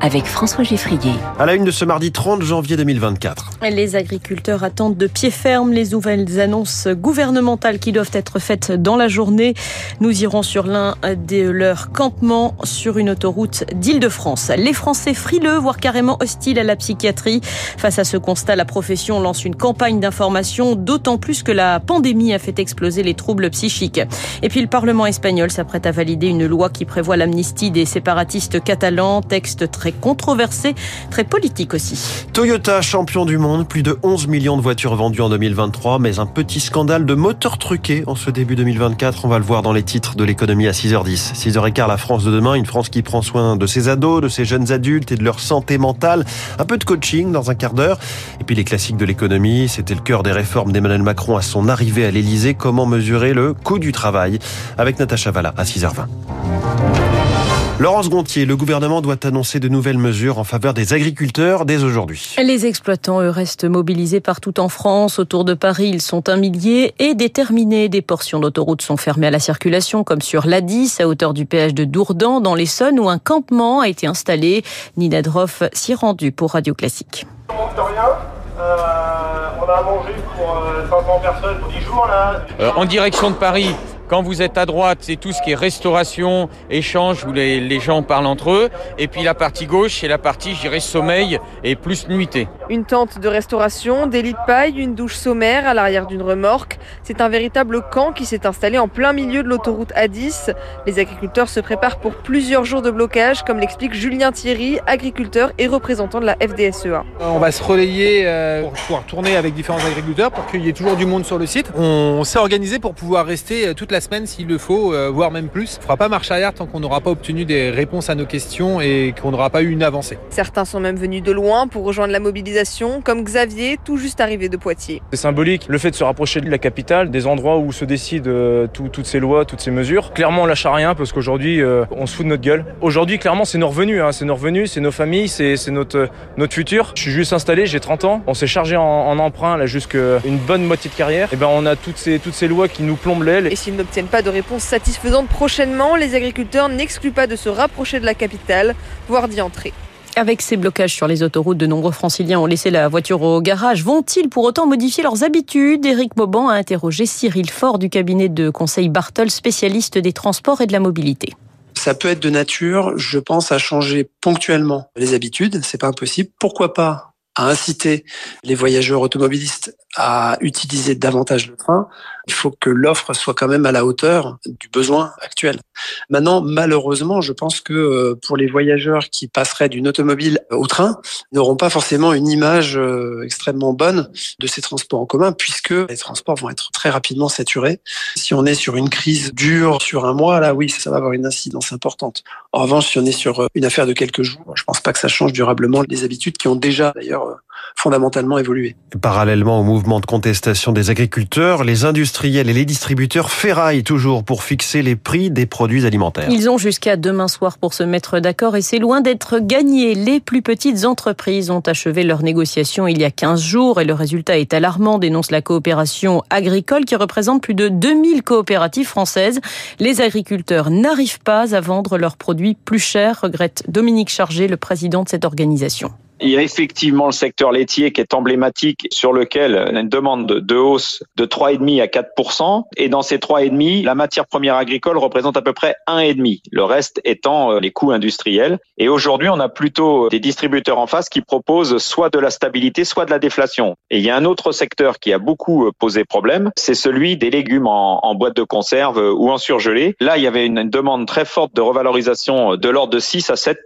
avec François Geffrier. À la une de ce mardi 30 janvier 2024. Les agriculteurs attendent de pied ferme les nouvelles annonces gouvernementales qui doivent être faites dans la journée. Nous irons sur l'un de leurs campements sur une autoroute d'Île-de-France. Les Français frileux, voire carrément hostiles à la psychiatrie. Face à ce constat, la profession lance une campagne d'information, d'autant plus que la pandémie a fait exploser les troubles psychiques. Et puis le Parlement espagnol s'apprête à valider une loi qui prévoit l'amnistie des séparatistes catalans, texte très controversé, très politique aussi. Toyota, champion du monde, plus de 11 millions de voitures vendues en 2023, mais un petit scandale de moteurs truqués en ce début 2024. On va le voir dans les titres de l'économie à 6h10. 6h15, la France de demain, une France qui prend soin de ses ados, de ses jeunes adultes et de leur santé mentale. Un peu de coaching dans un quart d'heure. Et puis les classiques de l'économie, c'était le cœur des réformes d'Emmanuel Macron à son arrivée à l'Elysée. Comment mesurer le coût du travail? Avec Natacha Valla à 6h20. Laurence Gontier, le gouvernement doit annoncer de nouvelles mesures en faveur des agriculteurs dès aujourd'hui. Les exploitants, eux, restent mobilisés partout en France. Autour de Paris, ils sont un millier et déterminés. Des portions d'autoroute sont fermées à la circulation, comme sur l'A10, à hauteur du péage de Dourdan, dans l'Essonne, où un campement a été installé. Nina Droff s'y est rendue pour Radio Classique. Euh, on a mangé pour 500 personnes pour 10 jours là. Euh, en direction de Paris, quand vous êtes à droite, c'est tout ce qui est restauration, échange, où les, les, gens parlent entre eux. Et puis la partie gauche, c'est la partie, je dirais, sommeil et plus nuitée. Une tente de restauration, des lits de paille, une douche sommaire à l'arrière d'une remorque. C'est un véritable camp qui s'est installé en plein milieu de l'autoroute A10. Les agriculteurs se préparent pour plusieurs jours de blocage, comme l'explique Julien Thierry, agriculteur et représentant de la FDSEA. On va se relayer pour pouvoir tourner avec différents agriculteurs pour qu'il y ait toujours du monde sur le site. On s'est organisé pour pouvoir rester toute la semaine s'il le faut, euh, voire même plus. On ne fera pas marche arrière tant qu'on n'aura pas obtenu des réponses à nos questions et qu'on n'aura pas eu une avancée. Certains sont même venus de loin pour rejoindre la mobilisation, comme Xavier, tout juste arrivé de Poitiers. C'est symbolique, le fait de se rapprocher de la capitale, des endroits où se décident euh, tout, toutes ces lois, toutes ces mesures. Clairement, on lâche à rien parce qu'aujourd'hui, euh, on se fout de notre gueule. Aujourd'hui, clairement, c'est nos revenus, hein, c'est nos revenus, c'est nos familles, c'est notre, notre futur. Je suis juste installé, j'ai 30 ans, on s'est chargé en, en emprunt là jusqu'à une bonne moitié de carrière. Et ben, on a toutes ces, toutes ces lois qui nous plombent l'aile. Et s'ils n'obtiennent pas de réponse satisfaisante prochainement, les agriculteurs n'excluent pas de se rapprocher de la capitale, voire d'y entrer. Avec ces blocages sur les autoroutes, de nombreux franciliens ont laissé la voiture au garage. Vont-ils pour autant modifier leurs habitudes? Éric Mauban a interrogé Cyril Faure du cabinet de conseil Bartol, spécialiste des transports et de la mobilité. Ça peut être de nature, je pense, à changer ponctuellement les habitudes. C'est pas impossible. Pourquoi pas à inciter les voyageurs automobilistes à utiliser davantage le train, il faut que l'offre soit quand même à la hauteur du besoin actuel. Maintenant, malheureusement, je pense que euh, pour les voyageurs qui passeraient d'une automobile au train, n'auront pas forcément une image euh, extrêmement bonne de ces transports en commun, puisque les transports vont être très rapidement saturés. Si on est sur une crise dure sur un mois, là, oui, ça va avoir une incidence importante. En revanche, si on est sur euh, une affaire de quelques jours, je pense pas que ça change durablement les habitudes qui ont déjà, d'ailleurs, fondamentalement évolué. Parallèlement au mouvement de contestation des agriculteurs, les industriels et les distributeurs ferraillent toujours pour fixer les prix des produits alimentaires. Ils ont jusqu'à demain soir pour se mettre d'accord et c'est loin d'être gagné. Les plus petites entreprises ont achevé leurs négociations il y a 15 jours et le résultat est alarmant, dénonce la coopération agricole qui représente plus de 2000 coopératives françaises. Les agriculteurs n'arrivent pas à vendre leurs produits plus chers, regrette Dominique Chargé, le président de cette organisation. Il y a effectivement le secteur laitier qui est emblématique sur lequel une demande de hausse de 3,5 à 4 et dans ces 3,5, la matière première agricole représente à peu près 1,5, le reste étant euh, les coûts industriels. Et aujourd'hui, on a plutôt des distributeurs en face qui proposent soit de la stabilité, soit de la déflation. Et il y a un autre secteur qui a beaucoup euh, posé problème, c'est celui des légumes en, en boîte de conserve euh, ou en surgelé. Là, il y avait une demande très forte de revalorisation de l'ordre de 6 à 7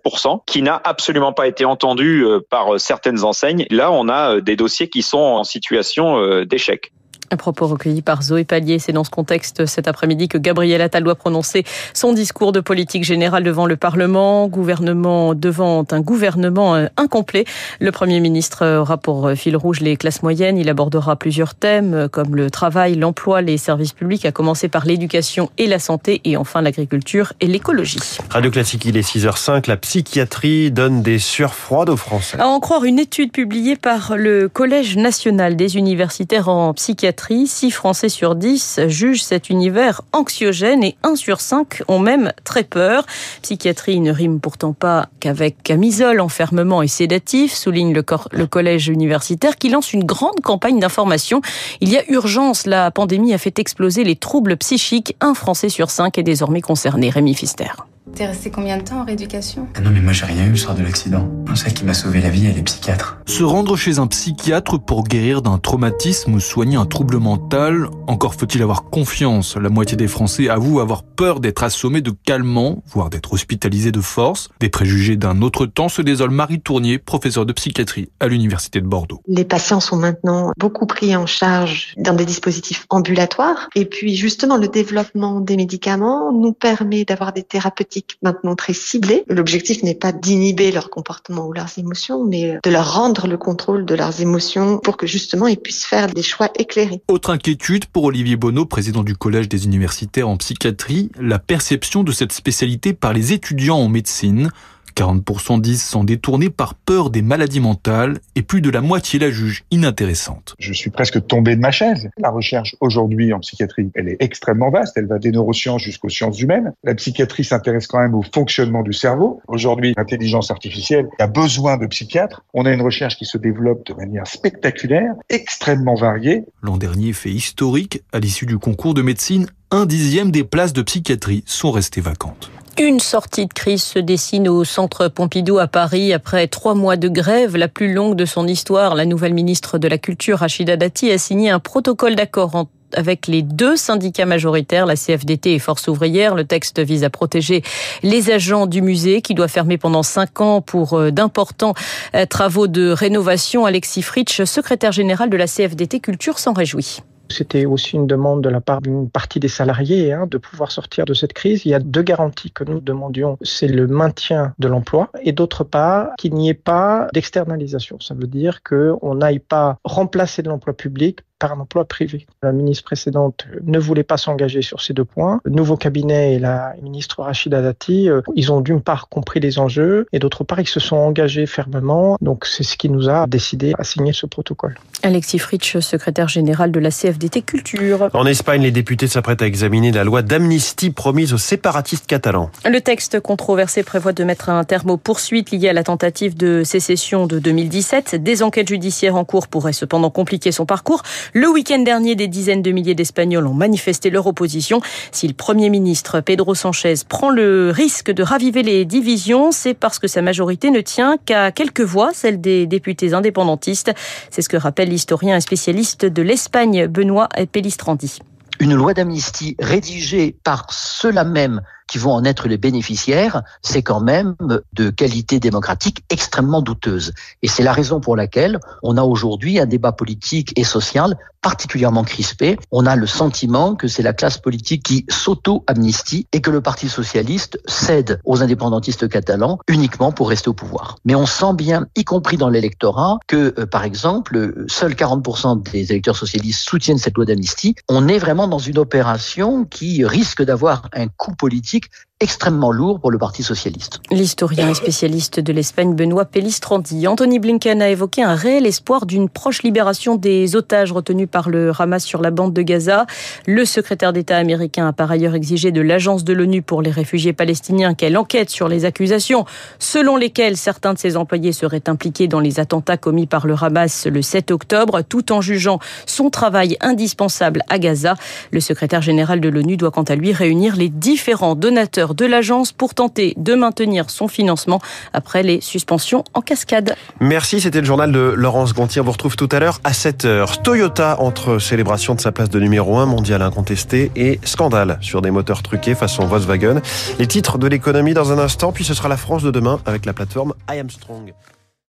qui n'a absolument pas été entendue par certaines enseignes. Là, on a des dossiers qui sont en situation d'échec. Un propos recueilli par Zoé Pallier. C'est dans ce contexte cet après-midi que Gabriel Attal doit prononcer son discours de politique générale devant le Parlement, gouvernement devant un gouvernement euh, incomplet. Le Premier ministre aura pour fil rouge les classes moyennes. Il abordera plusieurs thèmes euh, comme le travail, l'emploi, les services publics, à commencer par l'éducation et la santé et enfin l'agriculture et l'écologie. Radio Classique, il est 6h05. La psychiatrie donne des sueurs froides aux Français. À en croire une étude publiée par le Collège national des universitaires en psychiatrie psychiatrie. 6 Français sur 10 jugent cet univers anxiogène et 1 sur 5 ont même très peur. Psychiatrie ne rime pourtant pas qu'avec camisole, enfermement et sédatif, souligne le, collège universitaire qui lance une grande campagne d'information. Il y a urgence, la pandémie a fait exploser les troubles psychiques. Un Français sur 5 est désormais concerné. Rémi Fister. T'es resté combien de temps en rééducation? Ah non, mais moi j'ai rien eu le soir de l'accident. Celle qui m'a sauvé la vie, elle est psychiatre. Se rendre chez un psychiatre pour guérir d'un traumatisme ou soigner un trouble mental, encore faut-il avoir confiance. La moitié des Français avouent avoir peur d'être assommés de calmants, voire d'être hospitalisés de force. Des préjugés d'un autre temps se désole Marie Tournier, professeure de psychiatrie à l'Université de Bordeaux. Les patients sont maintenant beaucoup pris en charge dans des dispositifs ambulatoires. Et puis justement, le développement des médicaments nous permet d'avoir des thérapeutiques maintenant très ciblées. L'objectif n'est pas d'inhiber leur comportement ou leurs émotions, mais de leur rendre le contrôle de leurs émotions pour que justement ils puissent faire des choix éclairés. Autre inquiétude pour Olivier Bonneau, président du Collège des universitaires en psychiatrie, la perception de cette spécialité par les étudiants en médecine. 40% disent s'en détourner par peur des maladies mentales et plus de la moitié la jugent inintéressante. Je suis presque tombé de ma chaise. La recherche aujourd'hui en psychiatrie, elle est extrêmement vaste. Elle va des neurosciences jusqu'aux sciences humaines. La psychiatrie s'intéresse quand même au fonctionnement du cerveau. Aujourd'hui, l'intelligence artificielle a besoin de psychiatres. On a une recherche qui se développe de manière spectaculaire, extrêmement variée. L'an dernier, fait historique, à l'issue du concours de médecine, un dixième des places de psychiatrie sont restées vacantes. Une sortie de crise se dessine au centre Pompidou à Paris après trois mois de grève, la plus longue de son histoire. La nouvelle ministre de la Culture, Rachida Dati, a signé un protocole d'accord avec les deux syndicats majoritaires, la CFDT et Force ouvrière. Le texte vise à protéger les agents du musée qui doit fermer pendant cinq ans pour euh, d'importants euh, travaux de rénovation. Alexis Fritsch, secrétaire général de la CFDT Culture, s'en réjouit. C'était aussi une demande de la part d'une partie des salariés hein, de pouvoir sortir de cette crise. Il y a deux garanties que nous demandions. C'est le maintien de l'emploi et d'autre part qu'il n'y ait pas d'externalisation. Ça veut dire qu'on n'aille pas remplacer de l'emploi public par un emploi privé. La ministre précédente ne voulait pas s'engager sur ces deux points. Le nouveau cabinet et la ministre Rachida Dati, euh, ils ont d'une part compris les enjeux et d'autre part ils se sont engagés fermement. Donc c'est ce qui nous a décidé à signer ce protocole. Alexis Fritsch, secrétaire général de la CFDT Culture. En Espagne, les députés s'apprêtent à examiner la loi d'amnistie promise aux séparatistes catalans. Le texte controversé prévoit de mettre un terme aux poursuites liées à la tentative de sécession de 2017. Des enquêtes judiciaires en cours pourraient cependant compliquer son parcours. Le week-end dernier, des dizaines de milliers d'Espagnols ont manifesté leur opposition. Si le Premier ministre Pedro Sanchez prend le risque de raviver les divisions, c'est parce que sa majorité ne tient qu'à quelques voix, celle des députés indépendantistes. C'est ce que rappelle l'historien et spécialiste de l'Espagne, Benoît Pellistrandi. Une loi d'amnistie rédigée par ceux-là même qui vont en être les bénéficiaires, c'est quand même de qualité démocratique extrêmement douteuse. Et c'est la raison pour laquelle on a aujourd'hui un débat politique et social particulièrement crispé. On a le sentiment que c'est la classe politique qui s'auto-amnistie et que le Parti socialiste cède aux indépendantistes catalans uniquement pour rester au pouvoir. Mais on sent bien, y compris dans l'électorat, que euh, par exemple, seuls 40% des électeurs socialistes soutiennent cette loi d'amnistie. On est vraiment dans une opération qui risque d'avoir un coût politique week extrêmement lourd pour le Parti socialiste. L'historien et spécialiste de l'Espagne, Benoît Pellistrandi. Anthony Blinken a évoqué un réel espoir d'une proche libération des otages retenus par le Hamas sur la bande de Gaza. Le secrétaire d'État américain a par ailleurs exigé de l'Agence de l'ONU pour les réfugiés palestiniens qu'elle enquête sur les accusations selon lesquelles certains de ses employés seraient impliqués dans les attentats commis par le Hamas le 7 octobre, tout en jugeant son travail indispensable à Gaza. Le secrétaire général de l'ONU doit quant à lui réunir les différents donateurs de l'agence pour tenter de maintenir son financement après les suspensions en cascade. Merci, c'était le journal de Laurence Gontier. On vous retrouve tout à l'heure à 7h. Toyota entre célébration de sa place de numéro 1 mondial incontesté et scandale sur des moteurs truqués façon Volkswagen. Les titres de l'économie dans un instant, puis ce sera la France de demain avec la plateforme I Am Strong.